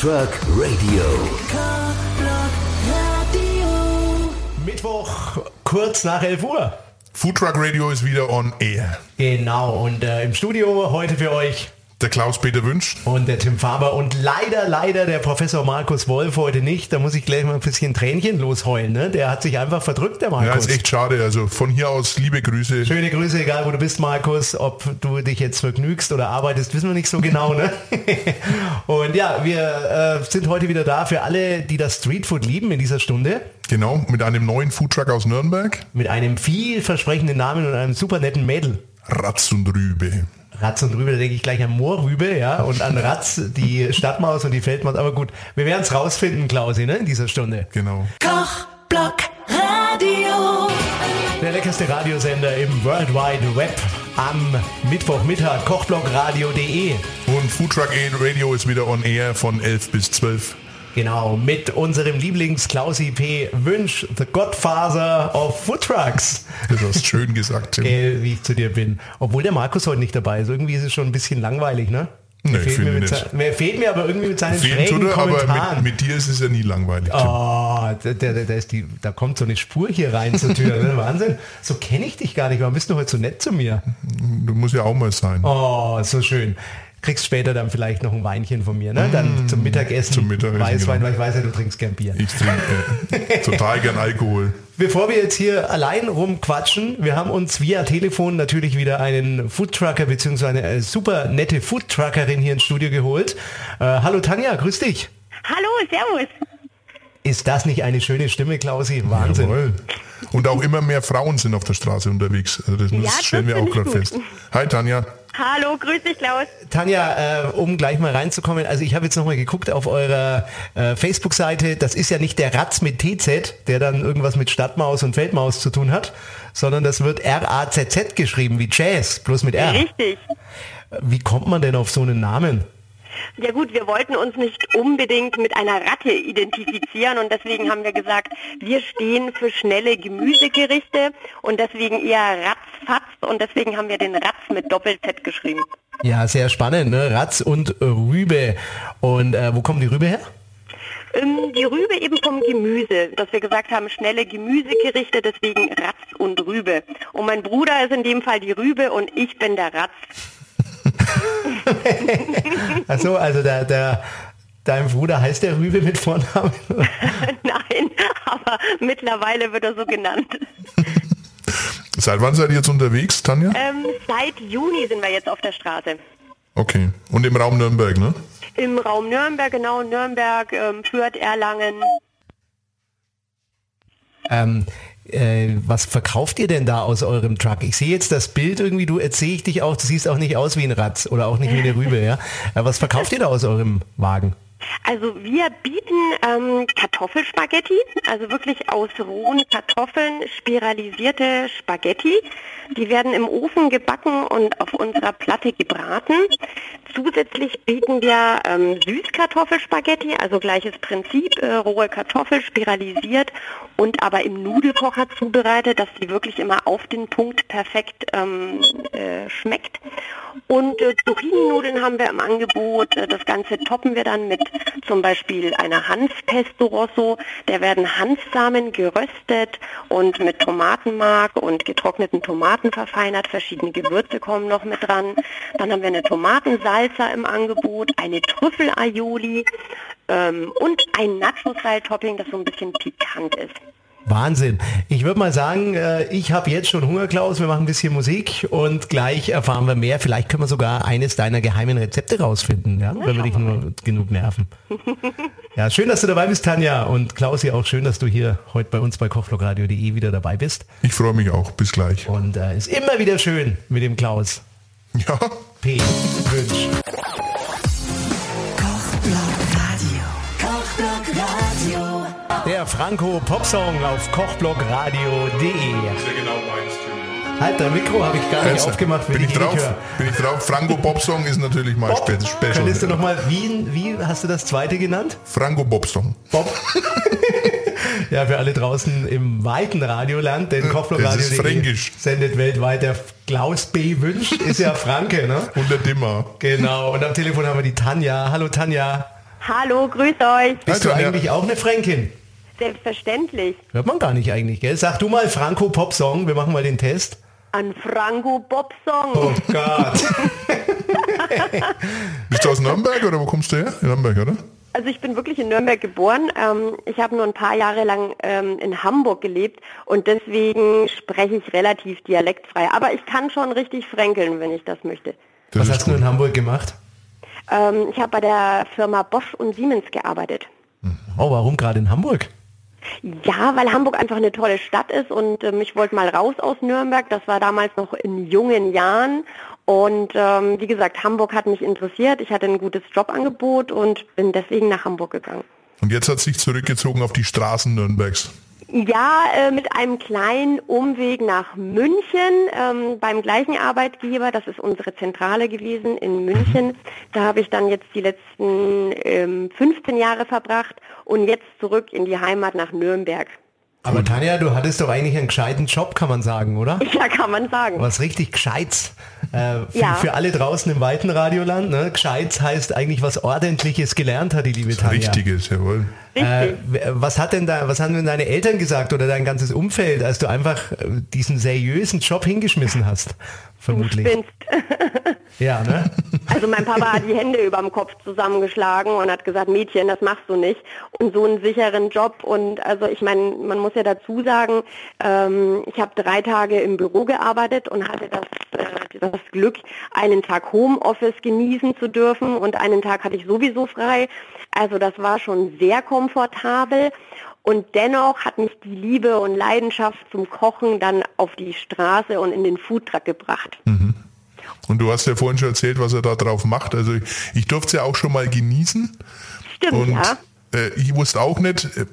Truck Radio. Mittwoch kurz nach 11 Uhr. Food Truck Radio ist wieder on air. Genau, und äh, im Studio heute für euch Der Klaus-Peter wünscht. und der Tim Faber und leider, leider der Professor Markus Wolf heute nicht. Da muss ich gleich mal ein bisschen Tränchen losheulen. Ne? Der hat sich einfach verdrückt, der Ja, Markus. ist echt schade. Also von hier aus liebe Grüße. Schöne Grüße, egal wo du bist, Markus. Ob du dich jetzt vergnügst oder arbeitest, wissen wir nicht so genau. Ne? und ja, wir äh, sind heute wieder da für alle, die das Streetfood lieben in dieser Stunde. Genau, mit einem neuen Food Truck aus Nürnberg. Mit einem vielversprechenden Namen und einem super netten Mädel. Ratz und Rübe. Ratz und Rübe, da denke ich gleich an Moorrübe, ja, und an Ratz, die Stadtmaus und die Feldmaus. Aber gut, wir werden es rausfinden, Klausi, ne, in dieser Stunde. Genau. Kochblock Radio. Der leckerste Radiosender im World Wide Web am Mittwochmittag, kochblockradio.de. Und Food Truck Radio ist wieder on air von 11 bis 12. Genau, mit unserem Lieblings-Klausi P. Wünsch, the Godfather of Food Trucks. Das hast schön gesagt, Tim. Gell, wie ich zu dir bin. Obwohl der Markus heute nicht dabei ist. Irgendwie ist es schon ein bisschen langweilig, ne? Nee, fehlt, finde mir mit sein- fehlt mir aber irgendwie mit seinen schrägen tut er, aber Kommentaren. mit, mit dir ist es ja nie langweilig. Oh, da, da, da, ist die, da kommt so eine Spur hier rein zur Tür. Ne? Wahnsinn. So kenne ich dich gar nicht. Warum bist du heute so nett zu mir? Du musst ja auch mal sein. Oh, so schön. Kriegst später dann vielleicht noch ein Weinchen von mir, ne? Dann zum Mittagessen. Mm, zum Mittagessen, Weißwein, genau. weil ich weiß ja, du trinkst gern Bier. Ich trinke äh, total gern Alkohol. Bevor wir jetzt hier allein rumquatschen, wir haben uns via Telefon natürlich wieder einen Foodtrucker bzw. eine super nette Foodtruckerin hier ins Studio geholt. Äh, hallo Tanja, grüß dich. Hallo, servus. Ist das nicht eine schöne Stimme, Klausi? Wahnsinn. Jawohl. Und auch immer mehr Frauen sind auf der Straße unterwegs. Also das, Ja, das stellen wir auch gerade fest. Hi Tanja. Hallo, grüß dich, Klaus. Tanja, äh, um gleich mal reinzukommen, also ich habe jetzt nochmal geguckt auf eurer äh, Facebook-Seite, das ist ja nicht der Ratz mit TZ, der dann irgendwas mit Stadtmaus und Feldmaus zu tun hat, sondern das wird R-A-Z-Z geschrieben, wie Jazz, bloß mit R. Richtig. Wie kommt man denn auf so einen Namen? Ja gut, wir wollten uns nicht unbedingt mit einer Ratte identifizieren und deswegen haben wir gesagt, wir stehen für schnelle Gemüsegerichte und deswegen eher ratzfatz und deswegen haben wir den Ratz mit Doppel-Z geschrieben. Ja, sehr spannend, ne? Ratz und Rübe. Und äh, wo kommt die Rübe her? Ähm, die Rübe eben vom Gemüse, dass wir gesagt haben, schnelle Gemüsegerichte, deswegen Ratz und Rübe. Und mein Bruder ist in dem Fall die Rübe und ich bin der Ratz. Achso, also der, der, dein Bruder heißt der Rübe mit Vornamen? Nein, aber mittlerweile wird er so genannt. Seit wann seid ihr jetzt unterwegs, Tanja? Ähm, seit Juni sind wir jetzt auf der Straße. Okay. Und im Raum Nürnberg, ne? Im Raum Nürnberg, genau, Nürnberg, ähm, Fürth, Erlangen. Ähm, äh, was verkauft ihr denn da aus eurem Truck? Ich sehe jetzt das Bild irgendwie, du erzähle ich dich auch, du siehst auch nicht aus wie ein Ratz oder auch nicht wie eine Rübe, ja? Was verkauft ihr da aus eurem Wagen? Also wir bieten ähm, Kartoffelspaghetti, also wirklich aus rohen Kartoffeln spiralisierte Spaghetti. Die werden im Ofen gebacken und auf unserer Platte gebraten. Zusätzlich bieten wir ähm, Süßkartoffelspaghetti, also gleiches Prinzip, äh, rohe Kartoffel spiralisiert und aber im Nudelkocher zubereitet, dass die wirklich immer auf den Punkt perfekt ähm, äh, schmeckt. Und äh, Zucchini-Nudeln haben wir im Angebot. Äh, Das Ganze toppen wir dann mit zum Beispiel einer Hanfpesto Rosso. Da werden Hanfsamen geröstet und mit Tomatenmark und getrockneten Tomaten verfeinert. Verschiedene Gewürze kommen noch mit dran. Dann haben wir eine Tomatensalsa im Angebot, eine Trüffel-Aioli ähm, und ein Nacho-Style-Topping, das so ein bisschen pikant ist. Wahnsinn. Ich würde mal sagen, äh, ich habe jetzt schon Hunger, Klaus. Wir machen ein bisschen Musik und gleich erfahren wir mehr. Vielleicht können wir sogar eines deiner geheimen Rezepte rausfinden, ja? wenn wir dich nur genug nerven. Ja, schön, dass du dabei bist, Tanja. Und Klausi, auch schön, dass du hier heute bei uns bei kochvlogradio.de wieder dabei bist. Ich freue mich auch. Bis gleich. Und äh, ist immer wieder schön mit dem Klaus. Ja. P. Wünsch. Kochblock Radio. Kochblock Radio. Der Franco Popsong auf kochblockradio.de. Halt, dein Mikro habe ich gar nicht aufgemacht, wenn bin ich ich drauf. Bin ich drauf. Franco Bobsong ist natürlich Bob, spe special. könntest du nochmal, wie, wie hast du das zweite genannt? Franco Bobsong. Bob. ja, für alle draußen im weiten Radioland, denn fränkisch. sendet weltweit der Klaus B. Wünscht, ist ja Franke, ne? Und der Dimmer. Genau, und am Telefon haben wir die Tanja. Hallo Tanja. Hallo, grüß euch. Bist du Tanja. eigentlich auch eine Fränkin? Selbstverständlich. Hört man gar nicht eigentlich, gell? Sag du mal Franco Pop Song, wir machen mal den Test. An Franco Bob Song. Oh Gott. Bist du aus Nürnberg oder wo kommst du her? In Nürnberg, oder? Also ich bin wirklich in Nürnberg geboren. Ähm, ich habe nur ein paar Jahre lang ähm, in Hamburg gelebt und deswegen spreche ich relativ dialektfrei. Aber ich kann schon richtig fränkeln, wenn ich das möchte. Das Was hast du gut. in Hamburg gemacht? Ähm, ich habe bei der Firma Bosch und Siemens gearbeitet. Oh, warum gerade in Hamburg? Ja, weil Hamburg einfach eine tolle Stadt ist und ähm, ich wollte mal raus aus Nürnberg. Das war damals noch in jungen Jahren. Und ähm, wie gesagt, Hamburg hat mich interessiert. Ich hatte ein gutes Jobangebot und bin deswegen nach Hamburg gegangen. Und jetzt hat sich zurückgezogen auf die Straßen Nürnbergs. Ja, äh, mit einem kleinen Umweg nach München ähm, beim gleichen Arbeitgeber. Das ist unsere Zentrale gewesen in München. Da habe ich dann jetzt die letzten ähm, 15 Jahre verbracht und jetzt zurück in die Heimat nach Nürnberg. Aber Tanja, du hattest doch eigentlich einen gescheiten Job, kann man sagen, oder? Ja, kann man sagen. Was richtig Gescheites. Äh, für, Ja. für alle draußen im weiten Radioland, ne? Gescheites heißt eigentlich was Ordentliches gelernt hat, die liebe Tanja. Richtiges, jawohl. Äh, Richtig. was hat denn da, was haben denn deine Eltern gesagt oder dein ganzes Umfeld, als du einfach äh, diesen seriösen Job hingeschmissen hast? Vermutlich. Spinnst. Ja, ne? Also mein Papa hat die Hände überm Kopf zusammengeschlagen und hat gesagt, Mädchen, das machst du nicht. Und so einen sicheren Job. Und also ich meine, man muss ja dazu sagen, ähm, ich habe drei Tage im Büro gearbeitet und hatte das, äh, das Glück, einen Tag Homeoffice genießen zu dürfen und einen Tag hatte ich sowieso frei. Also das war schon sehr komfortabel. Und dennoch hat mich die Liebe und Leidenschaft zum Kochen dann auf die Straße und in den Foodtruck gebracht. Und du hast ja vorhin schon erzählt, was er da drauf macht. Also ich, ich durfte es ja auch schon mal genießen. Stimmt, Und ja. äh, ich wusste auch nicht, äh,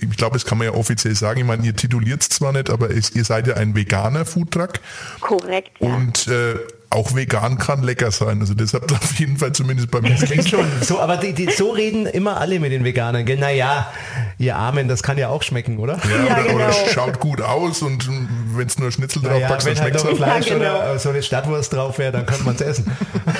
ich glaube, das kann man ja offiziell sagen, ich meine, ihr tituliert es zwar nicht, aber es, ihr seid ja ein veganer Foodtruck Korrekt, ja. und äh, auch vegan kann lecker sein. Also das habt ihr auf jeden Fall zumindest bei mir Das klingt schon so, aber die, die, so reden immer alle mit den Veganern, gell? Naja, ihr Armen, das kann ja auch schmecken, oder? Ja, Ja, oder, genau. oder schaut gut aus und wenn es nur Schnitzel drauf Naja, packst, dann halt schmeckt es Fleisch Ja, genau. oder so eine Stadtwurst drauf wäre, dann könnte man es essen.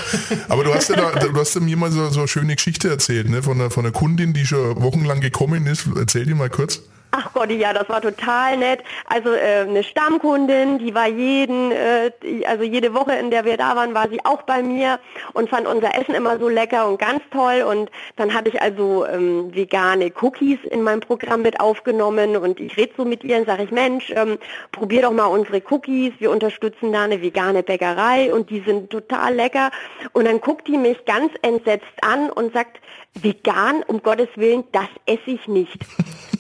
Aber du hast ja da, du hast ja mir mal so, so eine schöne Geschichte erzählt, ne? Von einer, von einer Kundin, die schon wochenlang gekommen ist. Erzähl die mal kurz. Ach Gott, ja, das war total nett. Also äh, eine Stammkundin, die war jeden, äh, also jede Woche, in der wir da waren, war sie auch bei mir und fand unser Essen immer so lecker und ganz toll. Und dann hatte ich also ähm, vegane Cookies in meinem Programm mit aufgenommen und ich rede so mit ihr und sage ich, Mensch, ähm, probier doch mal unsere Cookies. Wir unterstützen da eine vegane Bäckerei und die sind total lecker. Und dann guckt die mich ganz entsetzt an und sagt, vegan, um Gottes Willen, das esse ich nicht.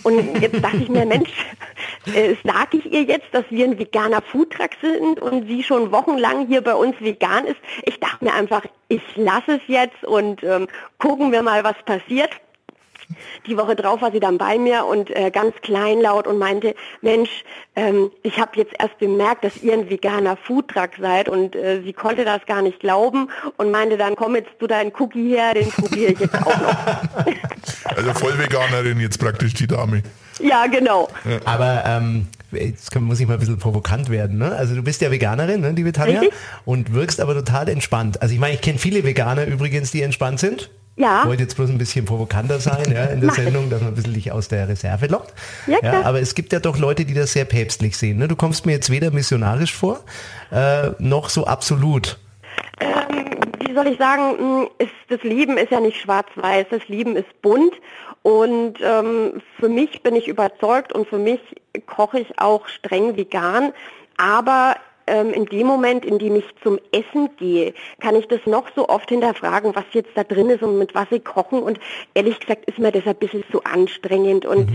Und jetzt dachte ich mir, Mensch, äh, sage ich ihr jetzt, dass wir ein veganer Foodtruck sind und sie schon wochenlang hier bei uns vegan ist? Ich dachte mir einfach, ich lasse es jetzt und ähm, gucken wir mal, was passiert. Die Woche drauf war sie dann bei mir und äh, ganz kleinlaut und meinte, Mensch, ähm, ich habe jetzt erst bemerkt, dass ihr ein veganer Foodtruck seid und äh, sie konnte das gar nicht glauben und meinte dann, komm jetzt du deinen Cookie her, den probiere ich jetzt auch noch. Also Vollveganerin jetzt praktisch die Dame. ja, genau. Aber ähm, jetzt kann- muss ich mal ein bisschen provokant werden. Ne? Also du bist ja Veganerin, ne, liebe Tanja, Richtig. und wirkst aber total entspannt. Also ich meine, ich kenne viele Veganer übrigens, die entspannt sind. Ja. Ich wollte jetzt bloß ein bisschen provokanter sein ja, in der Mach. Sendung, dass man ein bisschen dich aus der Reserve lockt. Ja, klar. aber es gibt ja doch Leute, die das sehr päpstlich sehen. Ne? Du kommst mir jetzt weder missionarisch vor, äh, noch so absolut. Ähm, wie soll ich sagen, ist, das Leben ist ja nicht schwarz-weiß, das Leben ist bunt und ähm, für mich bin ich überzeugt und für mich koche ich auch streng vegan, aber ähm, in dem Moment, in dem ich zum Essen gehe, kann ich das noch so oft hinterfragen, was jetzt da drin ist und mit was sie kochen. Und ehrlich gesagt ist mir das ein bisschen zu anstrengend. Und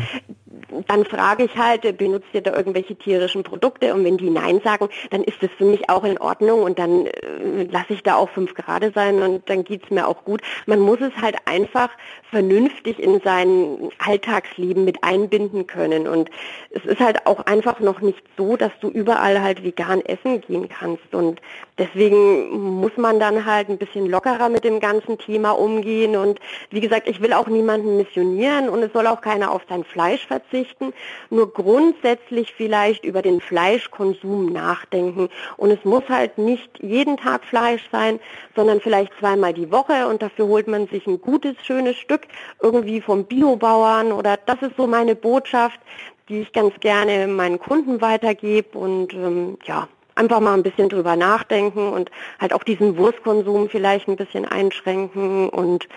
dann frage ich halt, äh, benutzt ihr da irgendwelche tierischen Produkte? Und wenn die Nein sagen, dann ist das für mich auch in Ordnung und dann äh, lasse ich da auch fünf Grade sein und dann geht's mir auch gut. Man muss es halt einfach vernünftig in sein Alltagsleben mit einbinden können. Und es ist halt auch einfach noch nicht so, dass du überall halt vegan essen gehen kannst. Und deswegen muss man dann halt ein bisschen lockerer mit dem ganzen Thema umgehen. Und wie gesagt, ich will auch niemanden missionieren und es soll auch keiner auf sein Fleisch verzichten. Verzichten, nur grundsätzlich vielleicht über den Fleischkonsum nachdenken. Und es muss halt nicht jeden Tag Fleisch sein, sondern vielleicht zweimal die Woche und dafür holt man sich ein gutes, schönes Stück irgendwie vom Biobauern oder das ist so meine Botschaft, die ich ganz gerne meinen Kunden weitergebe und ähm, ja, einfach mal ein bisschen drüber nachdenken und halt auch diesen Wurstkonsum vielleicht ein bisschen einschränken und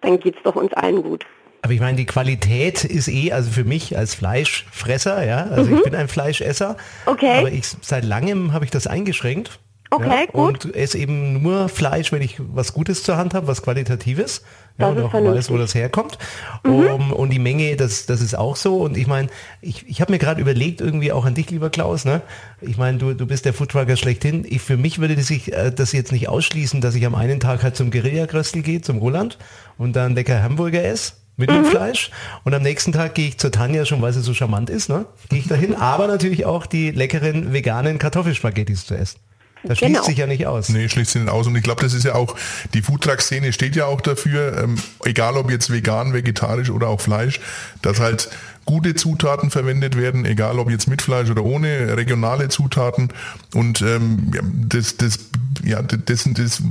dann geht es doch uns allen gut. Aber ich meine, die Qualität ist eh, also für mich als Fleischfresser, ja, also mhm. ich bin ein Fleischesser. Okay. Aber ich seit langem habe ich das eingeschränkt. Okay, ja, gut. Und esse eben nur Fleisch, wenn ich was Gutes zur Hand habe, was Qualitatives. Ja, und auch weiß, wo das herkommt. Mhm. Um, und die Menge, das, das ist auch so. Und ich meine, ich, ich habe mir gerade überlegt, irgendwie auch an dich, lieber Klaus, ne? Ich meine, du, du bist der Foodtrucker schlechthin. Ich, für mich würde das, ich, äh, das jetzt nicht ausschließen, dass ich am einen Tag halt zum Guerilla-Gröstel gehe, zum Roland, und dann lecker Hamburger esse mit dem mhm. Fleisch. Und am nächsten Tag gehe ich zur Tanja, schon weil sie so charmant ist, ne? Gehe ich dahin, aber natürlich auch die leckeren veganen Kartoffelspaghettis zu essen. Das schließt genau. sich ja nicht aus. Nee, schließt sich nicht aus. Und ich glaube, das ist ja auch, die Foodtruck-Szene steht ja auch dafür, ähm, egal ob jetzt vegan, vegetarisch oder auch Fleisch, dass halt gute Zutaten verwendet werden, egal ob jetzt mit Fleisch oder ohne, regionale Zutaten. Und ähm, das, das, ja, das, das,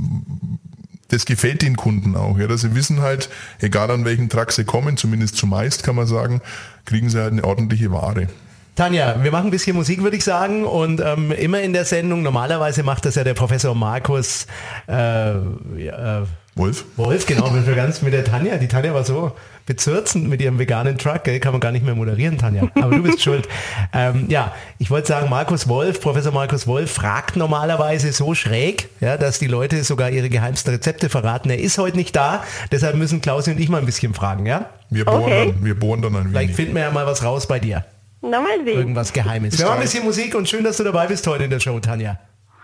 das gefällt den Kunden auch. Ja, dass sie wissen halt, egal an welchen Truck sie kommen, zumindest zumeist kann man sagen, kriegen sie halt eine ordentliche Ware. Tanja, wir machen ein bisschen Musik, würde ich sagen. Und ähm, immer in der Sendung, normalerweise macht das ja der Professor Markus äh, äh, Wolf. Wolf, genau, mit, ganz mit der Tanja. Die Tanja war so bezürzend mit ihrem veganen Truck, gell? kann man gar nicht mehr moderieren, Tanja. Aber du bist schuld. Ähm, ja, ich wollte sagen, Markus Wolf, Professor Markus Wolf fragt normalerweise so schräg, ja, dass die Leute sogar ihre geheimsten Rezepte verraten. Er ist heute nicht da, deshalb müssen Klausi und ich mal ein bisschen fragen, ja? Wir bohren, okay. dann, wir bohren dann ein wenig. Vielleicht finden wir ja mal was raus bei dir. Na, mal sehen. Irgendwas Geheimes. Wir machen ein bisschen Musik und schön, dass du dabei bist heute in der Show, Tanja.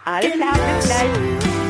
Alles klar, bis gleich.